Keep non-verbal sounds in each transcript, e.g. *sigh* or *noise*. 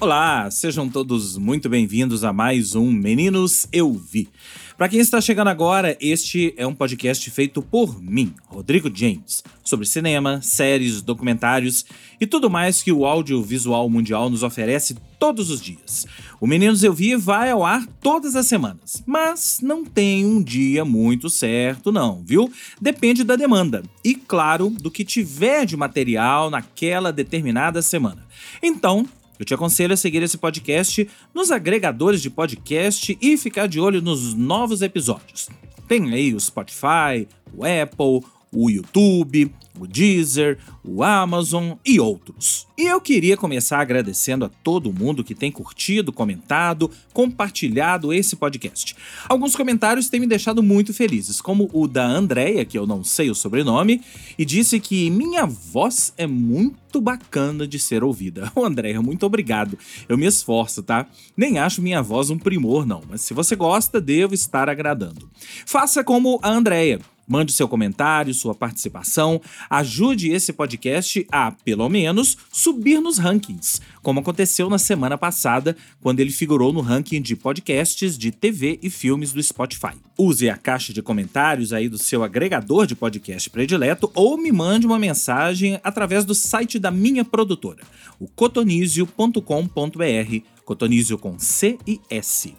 Olá, sejam todos muito bem-vindos a mais um Meninos Eu Vi. Para quem está chegando agora, este é um podcast feito por mim, Rodrigo James, sobre cinema, séries, documentários e tudo mais que o audiovisual mundial nos oferece todos os dias. O Meninos Eu Vi vai ao ar todas as semanas, mas não tem um dia muito certo não, viu? Depende da demanda e, claro, do que tiver de material naquela determinada semana. Então, eu te aconselho a seguir esse podcast nos agregadores de podcast e ficar de olho nos novos episódios. Tem aí o Spotify, o Apple, o YouTube, o Deezer, o Amazon e outros. E eu queria começar agradecendo a todo mundo que tem curtido, comentado, compartilhado esse podcast. Alguns comentários têm me deixado muito felizes, como o da Andrea, que eu não sei o sobrenome, e disse que minha voz é muito bacana de ser ouvida. Ô *laughs* Andrea, muito obrigado. Eu me esforço, tá? Nem acho minha voz um primor, não, mas se você gosta, devo estar agradando. Faça como a Andrea Mande seu comentário, sua participação, ajude esse podcast a, pelo menos, subir nos rankings, como aconteceu na semana passada, quando ele figurou no ranking de podcasts de TV e filmes do Spotify. Use a caixa de comentários aí do seu agregador de podcast predileto ou me mande uma mensagem através do site da minha produtora, o cotonizio.com.br, cotonizio com C e S.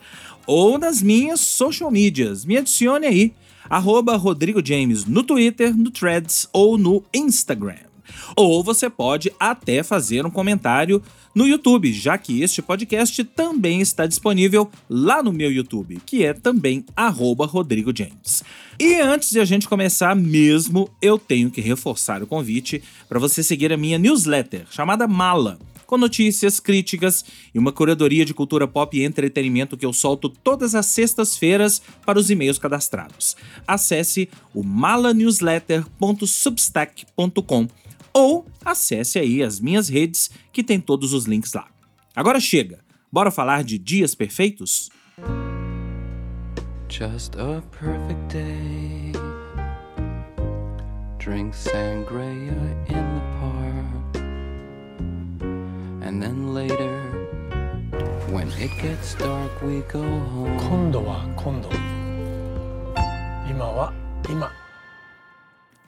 Ou nas minhas social medias, me adicione aí arroba Rodrigo James no Twitter, no Threads ou no Instagram. Ou você pode até fazer um comentário no YouTube, já que este podcast também está disponível lá no meu YouTube, que é também arroba Rodrigo James. E antes de a gente começar mesmo, eu tenho que reforçar o convite para você seguir a minha newsletter, chamada Mala com notícias, críticas e uma curadoria de cultura pop e entretenimento que eu solto todas as sextas-feiras para os e-mails cadastrados. Acesse o malanewsletter.substack.com ou acesse aí as minhas redes que tem todos os links lá. Agora chega, bora falar de dias perfeitos? Just a perfect day. Drink sangria in And then later, when it gets dark, we go home. 今度は今度。今は今。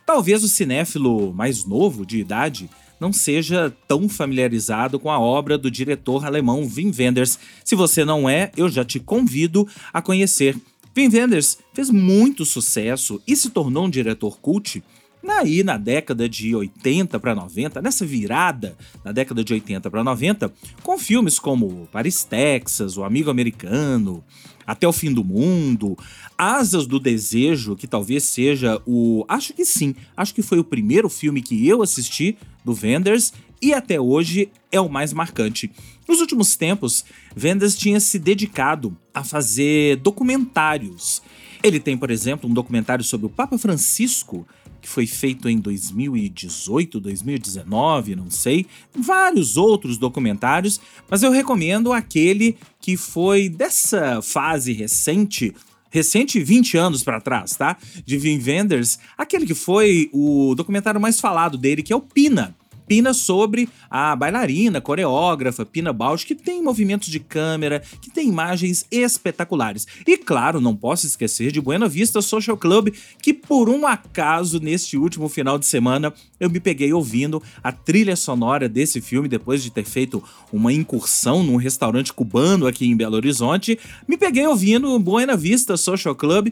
Talvez o cinéfilo mais novo de idade não seja tão familiarizado com a obra do diretor alemão Wim Wenders. Se você não é, eu já te convido a conhecer. Wim Wenders fez muito sucesso e se tornou um diretor cult Aí, na década de 80 para 90, nessa virada na década de 80 para 90, com filmes como Paris, Texas, O Amigo Americano, Até o Fim do Mundo, Asas do Desejo, que talvez seja o. Acho que sim, acho que foi o primeiro filme que eu assisti do Wenders e até hoje é o mais marcante. Nos últimos tempos, Wenders tinha se dedicado a fazer documentários. Ele tem, por exemplo, um documentário sobre o Papa Francisco que foi feito em 2018, 2019, não sei, vários outros documentários, mas eu recomendo aquele que foi dessa fase recente recente 20 anos para trás, tá? De Vin Wenders, aquele que foi o documentário mais falado dele, que é o Pina. Pina sobre a bailarina, coreógrafa Pina Bausch, que tem movimentos de câmera, que tem imagens espetaculares. E claro, não posso esquecer de Buena Vista Social Club, que por um acaso neste último final de semana eu me peguei ouvindo a trilha sonora desse filme depois de ter feito uma incursão num restaurante cubano aqui em Belo Horizonte. Me peguei ouvindo Buena Vista Social Club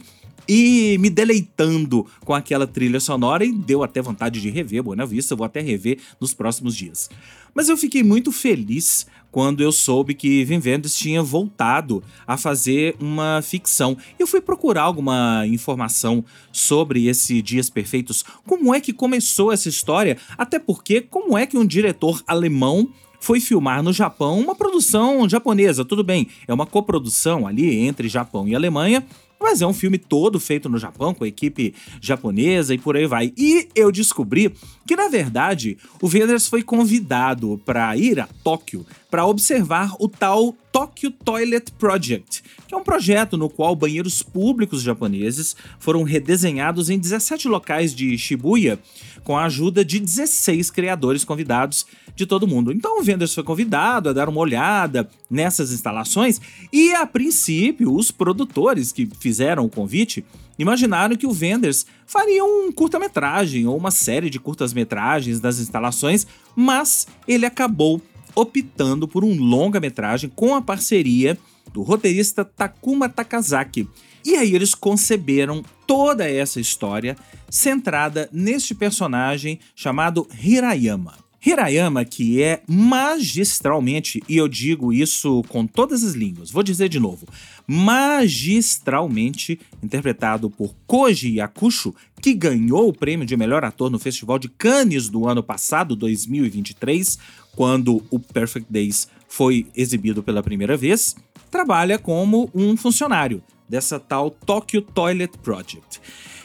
e me deleitando com aquela trilha sonora e deu até vontade de rever Buena Vista, vou até rever nos próximos dias. Mas eu fiquei muito feliz quando eu soube que Vin Vendors tinha voltado a fazer uma ficção. Eu fui procurar alguma informação sobre esse Dias Perfeitos, como é que começou essa história, até porque como é que um diretor alemão foi filmar no Japão uma produção japonesa, tudo bem, é uma coprodução ali entre Japão e Alemanha, mas é um filme todo feito no Japão, com a equipe japonesa e por aí vai. E eu descobri que, na verdade, o Wenders foi convidado para ir a Tóquio para observar o tal Tokyo Toilet Project, que é um projeto no qual banheiros públicos japoneses foram redesenhados em 17 locais de Shibuya com a ajuda de 16 criadores convidados de todo mundo. Então o Wenders foi convidado a dar uma olhada nessas instalações e, a princípio, os produtores que fizeram o convite imaginaram que o Wenders faria um curta-metragem ou uma série de curtas-metragens das instalações, mas ele acabou optando por um longa-metragem com a parceria do roteirista Takuma Takazaki. E aí eles conceberam toda essa história centrada neste personagem chamado Hirayama. Hirayama, que é magistralmente, e eu digo isso com todas as línguas, vou dizer de novo, magistralmente interpretado por Koji Yakusho, que ganhou o prêmio de melhor ator no Festival de Cannes do ano passado, 2023, quando o Perfect Days foi exibido pela primeira vez, trabalha como um funcionário dessa tal Tokyo Toilet Project.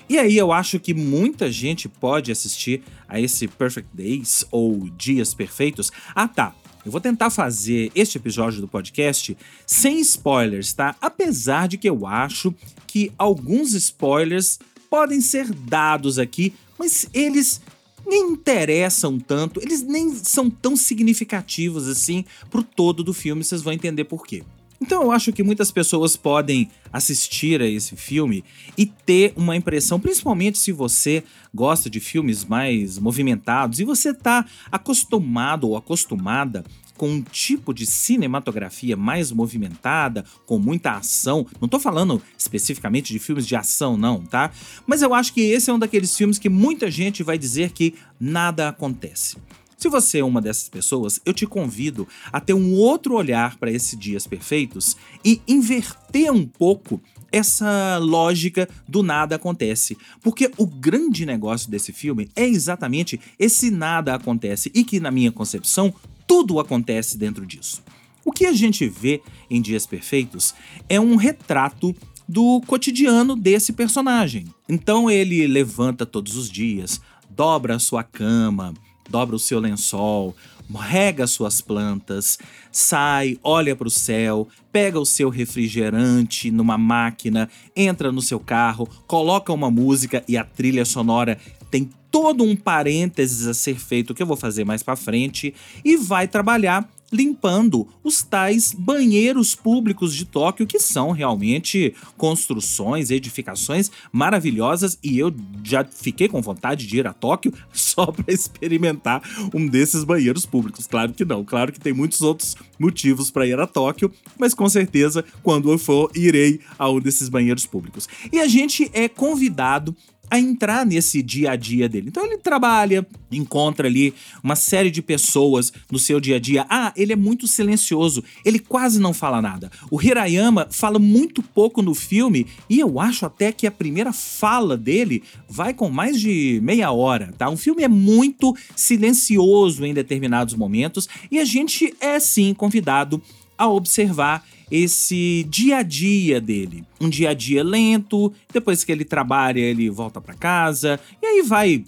E aí eu acho que muita gente pode assistir a esse Perfect Days ou Dias Perfeitos. Ah, tá. Eu vou tentar fazer este episódio do podcast sem spoilers, tá? Apesar de que eu acho que alguns spoilers podem ser dados aqui, mas eles nem interessam tanto, eles nem são tão significativos assim pro todo do filme, vocês vão entender por quê. Então eu acho que muitas pessoas podem assistir a esse filme e ter uma impressão, principalmente se você gosta de filmes mais movimentados e você está acostumado ou acostumada com um tipo de cinematografia mais movimentada, com muita ação. Não tô falando especificamente de filmes de ação, não, tá? Mas eu acho que esse é um daqueles filmes que muita gente vai dizer que nada acontece. Se você é uma dessas pessoas, eu te convido a ter um outro olhar para esses dias perfeitos e inverter um pouco essa lógica do nada acontece. Porque o grande negócio desse filme é exatamente esse nada acontece e que, na minha concepção, tudo acontece dentro disso. O que a gente vê em Dias Perfeitos é um retrato do cotidiano desse personagem. Então ele levanta todos os dias, dobra a sua cama, dobra o seu lençol, rega suas plantas, sai, olha para o céu, pega o seu refrigerante numa máquina, entra no seu carro, coloca uma música e a trilha sonora tem todo um parênteses a ser feito que eu vou fazer mais para frente e vai trabalhar limpando os tais banheiros públicos de Tóquio, que são realmente construções, edificações maravilhosas, e eu já fiquei com vontade de ir a Tóquio *laughs* só para experimentar um desses banheiros públicos. Claro que não, claro que tem muitos outros motivos para ir a Tóquio, mas com certeza quando eu for irei a um desses banheiros públicos. E a gente é convidado a entrar nesse dia a dia dele. Então ele trabalha, encontra ali uma série de pessoas no seu dia a dia. Ah, ele é muito silencioso, ele quase não fala nada. O Hirayama fala muito pouco no filme e eu acho até que a primeira fala dele vai com mais de meia hora, tá? O filme é muito silencioso em determinados momentos e a gente é sim convidado a observar esse dia a dia dele. Um dia a dia lento, depois que ele trabalha, ele volta para casa, e aí vai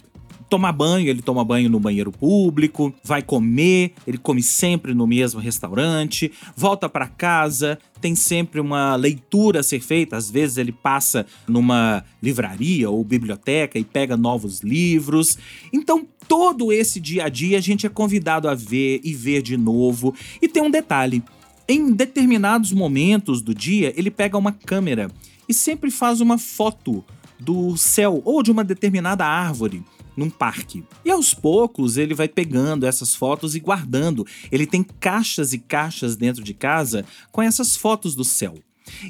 tomar banho, ele toma banho no banheiro público, vai comer, ele come sempre no mesmo restaurante, volta para casa, tem sempre uma leitura a ser feita, às vezes ele passa numa livraria ou biblioteca e pega novos livros. Então, todo esse dia a dia a gente é convidado a ver e ver de novo. E tem um detalhe, em determinados momentos do dia, ele pega uma câmera e sempre faz uma foto do céu ou de uma determinada árvore num parque. E aos poucos ele vai pegando essas fotos e guardando. Ele tem caixas e caixas dentro de casa com essas fotos do céu.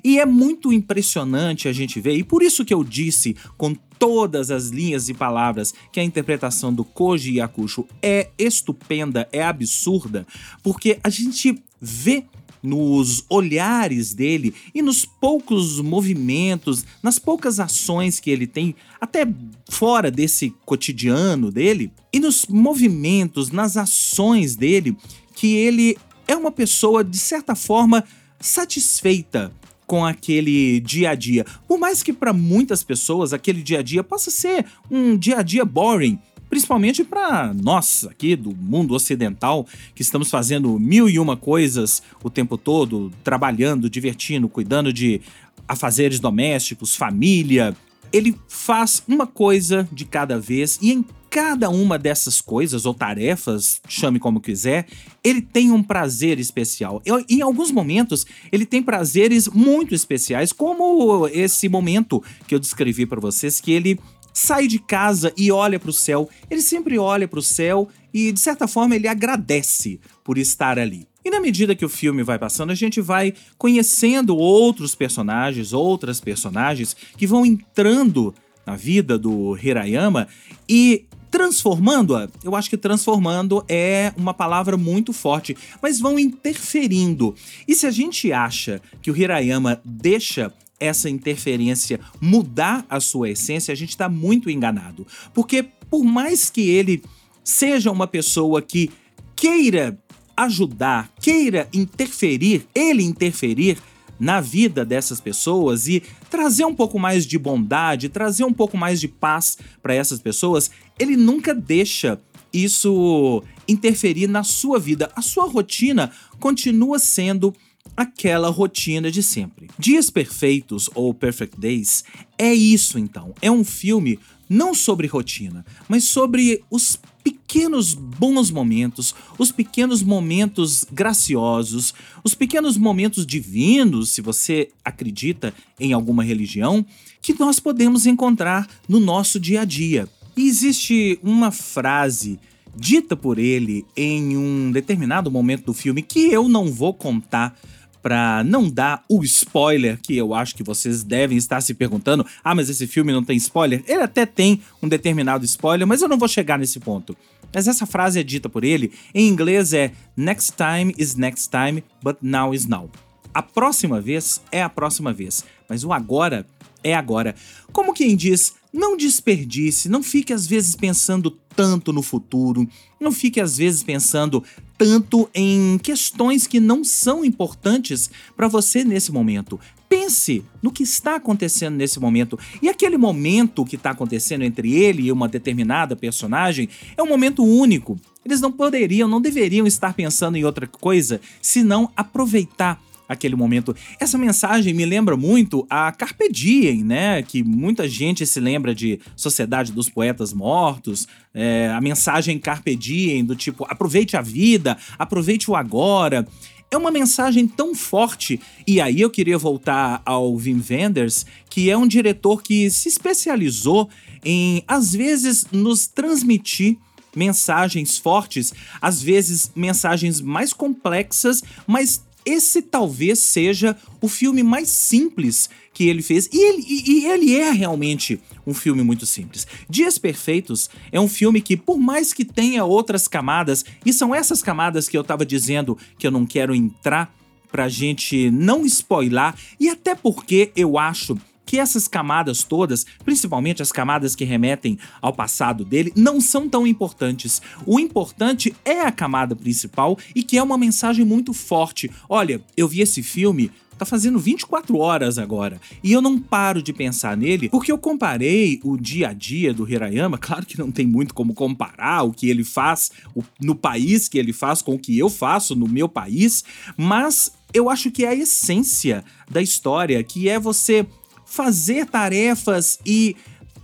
E é muito impressionante a gente ver, e por isso que eu disse com todas as linhas e palavras que a interpretação do Koji Yakusho é estupenda, é absurda, porque a gente vê nos olhares dele e nos poucos movimentos, nas poucas ações que ele tem, até fora desse cotidiano dele, e nos movimentos, nas ações dele, que ele é uma pessoa, de certa forma, satisfeita com aquele dia a dia. Por mais que para muitas pessoas aquele dia a dia possa ser um dia a dia boring, principalmente para nós aqui do mundo ocidental, que estamos fazendo mil e uma coisas o tempo todo, trabalhando, divertindo, cuidando de afazeres domésticos, família. Ele faz uma coisa de cada vez e em cada uma dessas coisas ou tarefas, chame como quiser, ele tem um prazer especial. Em alguns momentos, ele tem prazeres muito especiais, como esse momento que eu descrevi para vocês, que ele sai de casa e olha para o céu. Ele sempre olha para o céu e, de certa forma, ele agradece por estar ali. E na medida que o filme vai passando, a gente vai conhecendo outros personagens, outras personagens que vão entrando na vida do Hirayama e transformando-a, eu acho que transformando é uma palavra muito forte, mas vão interferindo. E se a gente acha que o Hirayama deixa essa interferência mudar a sua essência, a gente está muito enganado. Porque por mais que ele seja uma pessoa que queira ajudar, queira interferir, ele interferir na vida dessas pessoas e trazer um pouco mais de bondade, trazer um pouco mais de paz para essas pessoas, ele nunca deixa isso interferir na sua vida. A sua rotina continua sendo aquela rotina de sempre. Dias Perfeitos ou Perfect Days é isso então. É um filme não sobre rotina, mas sobre os pequenos bons momentos, os pequenos momentos graciosos, os pequenos momentos divinos, se você acredita em alguma religião, que nós podemos encontrar no nosso dia a dia. E existe uma frase dita por ele em um determinado momento do filme que eu não vou contar para não dar o spoiler que eu acho que vocês devem estar se perguntando. Ah, mas esse filme não tem spoiler? Ele até tem um determinado spoiler, mas eu não vou chegar nesse ponto. Mas essa frase é dita por ele, em inglês é Next time is next time, but now is now. A próxima vez é a próxima vez, mas o agora é agora. Como quem diz, não desperdice, não fique às vezes pensando tanto no futuro, não fique às vezes pensando tanto em questões que não são importantes para você nesse momento. Pense no que está acontecendo nesse momento. E aquele momento que está acontecendo entre ele e uma determinada personagem é um momento único. Eles não poderiam, não deveriam estar pensando em outra coisa senão aproveitar aquele momento. Essa mensagem me lembra muito a Carpe Diem, né? Que muita gente se lembra de Sociedade dos Poetas Mortos, é, a mensagem Carpe Diem do tipo aproveite a vida, aproveite o agora. É uma mensagem tão forte. E aí eu queria voltar ao Wim Wenders, que é um diretor que se especializou em, às vezes, nos transmitir mensagens fortes, às vezes mensagens mais complexas, mas esse talvez seja o filme mais simples que ele fez. E ele, e, e ele é realmente um filme muito simples. Dias Perfeitos é um filme que, por mais que tenha outras camadas, e são essas camadas que eu tava dizendo que eu não quero entrar pra gente não spoiler, e até porque eu acho que essas camadas todas, principalmente as camadas que remetem ao passado dele, não são tão importantes. O importante é a camada principal e que é uma mensagem muito forte. Olha, eu vi esse filme tá fazendo 24 horas agora. E eu não paro de pensar nele, porque eu comparei o dia a dia do Hirayama, claro que não tem muito como comparar o que ele faz no país que ele faz com o que eu faço no meu país, mas eu acho que é a essência da história, que é você fazer tarefas e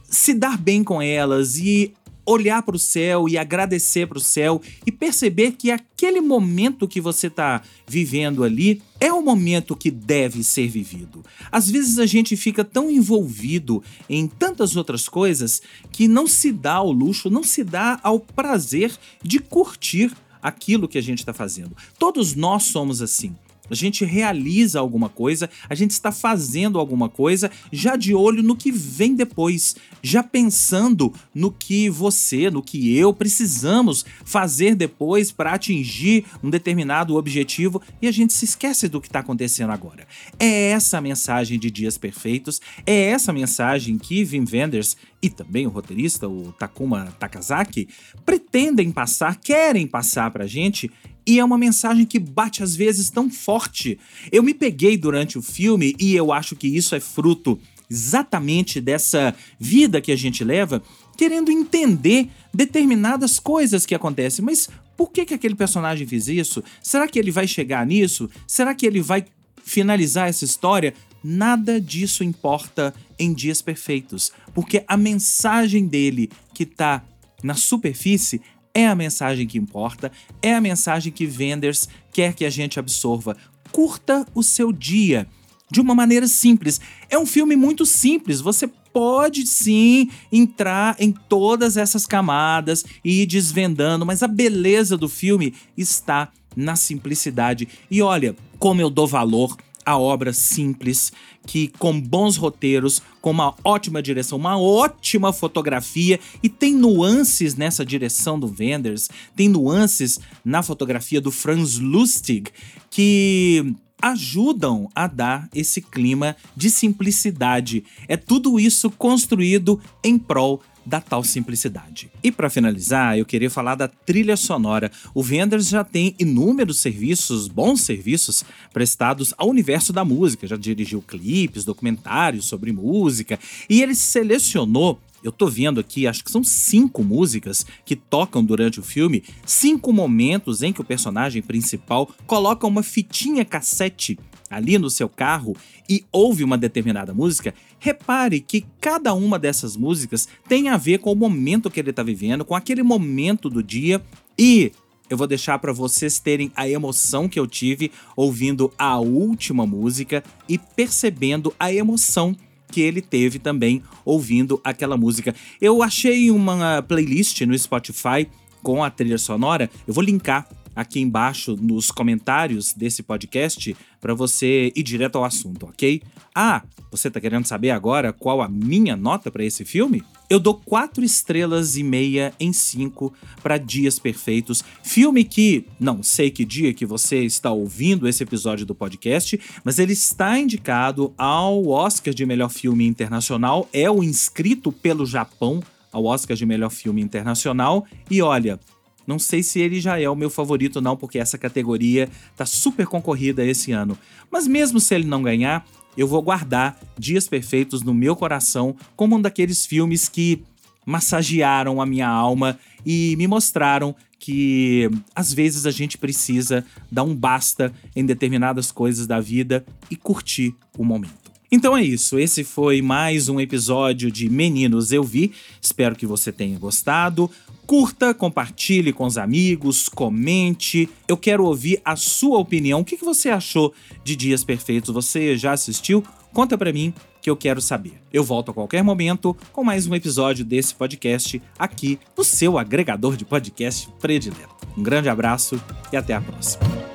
se dar bem com elas e olhar para o céu e agradecer para o céu e perceber que aquele momento que você está vivendo ali é o momento que deve ser vivido. Às vezes a gente fica tão envolvido em tantas outras coisas que não se dá ao luxo, não se dá ao prazer de curtir aquilo que a gente está fazendo. Todos nós somos assim a gente realiza alguma coisa, a gente está fazendo alguma coisa já de olho no que vem depois, já pensando no que você, no que eu precisamos fazer depois para atingir um determinado objetivo e a gente se esquece do que está acontecendo agora. É essa a mensagem de Dias Perfeitos, é essa mensagem que Wim Wenders e também o roteirista, o Takuma Takazaki, pretendem passar, querem passar para a gente e é uma mensagem que bate às vezes tão forte. Eu me peguei durante o filme e eu acho que isso é fruto exatamente dessa vida que a gente leva, querendo entender determinadas coisas que acontecem. Mas por que, que aquele personagem fez isso? Será que ele vai chegar nisso? Será que ele vai finalizar essa história? Nada disso importa em Dias Perfeitos, porque a mensagem dele que tá na superfície é a mensagem que importa, é a mensagem que Wenders quer que a gente absorva. Curta o seu dia de uma maneira simples. É um filme muito simples, você pode sim entrar em todas essas camadas e ir desvendando, mas a beleza do filme está na simplicidade. E olha como eu dou valor a obra simples, que com bons roteiros, com uma ótima direção, uma ótima fotografia e tem nuances nessa direção do Wenders, tem nuances na fotografia do Franz Lustig que ajudam a dar esse clima de simplicidade. É tudo isso construído em prol da tal simplicidade. E para finalizar, eu queria falar da trilha sonora. O Wenders já tem inúmeros serviços, bons serviços prestados ao universo da música. Já dirigiu clipes, documentários sobre música e ele selecionou eu tô vendo aqui, acho que são cinco músicas que tocam durante o filme, cinco momentos em que o personagem principal coloca uma fitinha cassete ali no seu carro e ouve uma determinada música, repare que cada uma dessas músicas tem a ver com o momento que ele está vivendo, com aquele momento do dia. E eu vou deixar para vocês terem a emoção que eu tive ouvindo a última música e percebendo a emoção que ele teve também ouvindo aquela música. Eu achei uma playlist no Spotify com a trilha sonora, eu vou linkar aqui embaixo nos comentários desse podcast para você ir direto ao assunto, ok? Ah, você tá querendo saber agora qual a minha nota para esse filme? Eu dou quatro estrelas e meia em cinco para Dias Perfeitos, filme que não sei que dia que você está ouvindo esse episódio do podcast, mas ele está indicado ao Oscar de melhor filme internacional, é o inscrito pelo Japão ao Oscar de melhor filme internacional e olha, não sei se ele já é o meu favorito, não, porque essa categoria tá super concorrida esse ano. Mas mesmo se ele não ganhar, eu vou guardar Dias Perfeitos no meu coração como um daqueles filmes que massagearam a minha alma e me mostraram que às vezes a gente precisa dar um basta em determinadas coisas da vida e curtir o momento. Então é isso, esse foi mais um episódio de Meninos Eu Vi. Espero que você tenha gostado. Curta, compartilhe com os amigos, comente. Eu quero ouvir a sua opinião. O que você achou de Dias Perfeitos? Você já assistiu? Conta para mim que eu quero saber. Eu volto a qualquer momento com mais um episódio desse podcast aqui no seu agregador de podcast predileto. Um grande abraço e até a próxima.